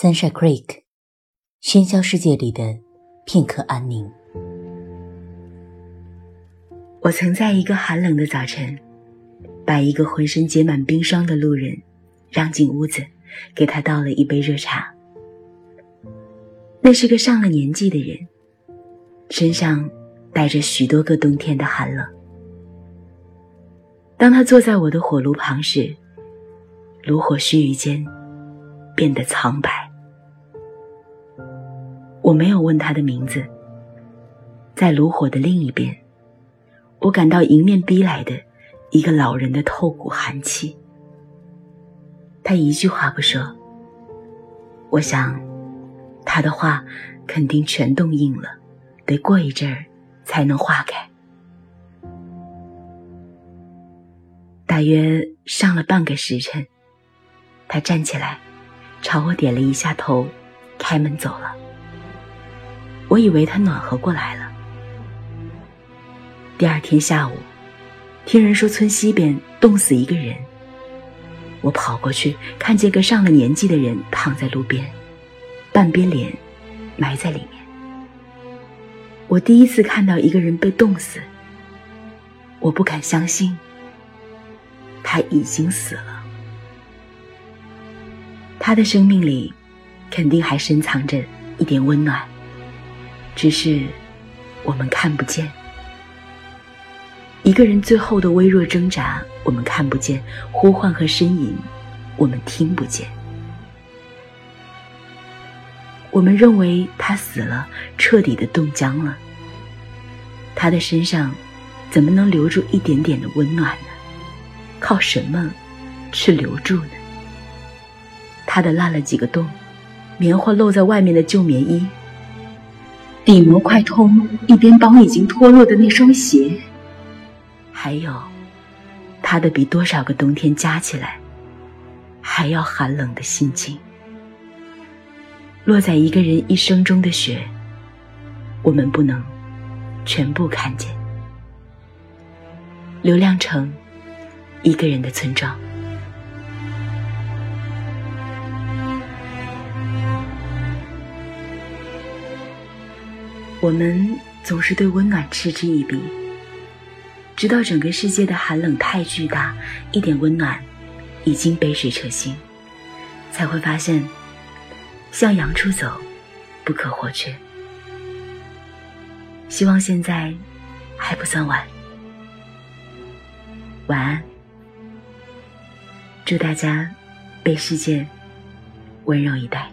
Sunshine Creek，喧嚣世界里的片刻安宁。我曾在一个寒冷的早晨，把一个浑身结满冰霜的路人让进屋子，给他倒了一杯热茶。那是个上了年纪的人，身上带着许多个冬天的寒冷。当他坐在我的火炉旁时，炉火须臾间变得苍白。我没有问他的名字。在炉火的另一边，我感到迎面逼来的一个老人的透骨寒气。他一句话不说。我想，他的话肯定全冻硬了，得过一阵儿才能化开。大约上了半个时辰，他站起来，朝我点了一下头，开门走了。我以为他暖和过来了。第二天下午，听人说村西边冻死一个人。我跑过去，看见个上了年纪的人躺在路边，半边脸埋在里面。我第一次看到一个人被冻死，我不敢相信，他已经死了。他的生命里，肯定还深藏着一点温暖。只是我们看不见一个人最后的微弱挣扎，我们看不见呼唤和呻吟，我们听不见。我们认为他死了，彻底的冻僵了。他的身上怎么能留住一点点的温暖呢？靠什么去留住呢？他的烂了几个洞，棉花露在外面的旧棉衣。底膜快通，一边帮已经脱落的那双鞋，还有他的比多少个冬天加起来还要寒冷的心情，落在一个人一生中的雪，我们不能全部看见。刘亮程，一个人的村庄。我们总是对温暖嗤之以鼻，直到整个世界的寒冷太巨大，一点温暖已经杯水车薪，才会发现向阳处走不可或缺。希望现在还不算晚，晚安。祝大家被世界温柔以待。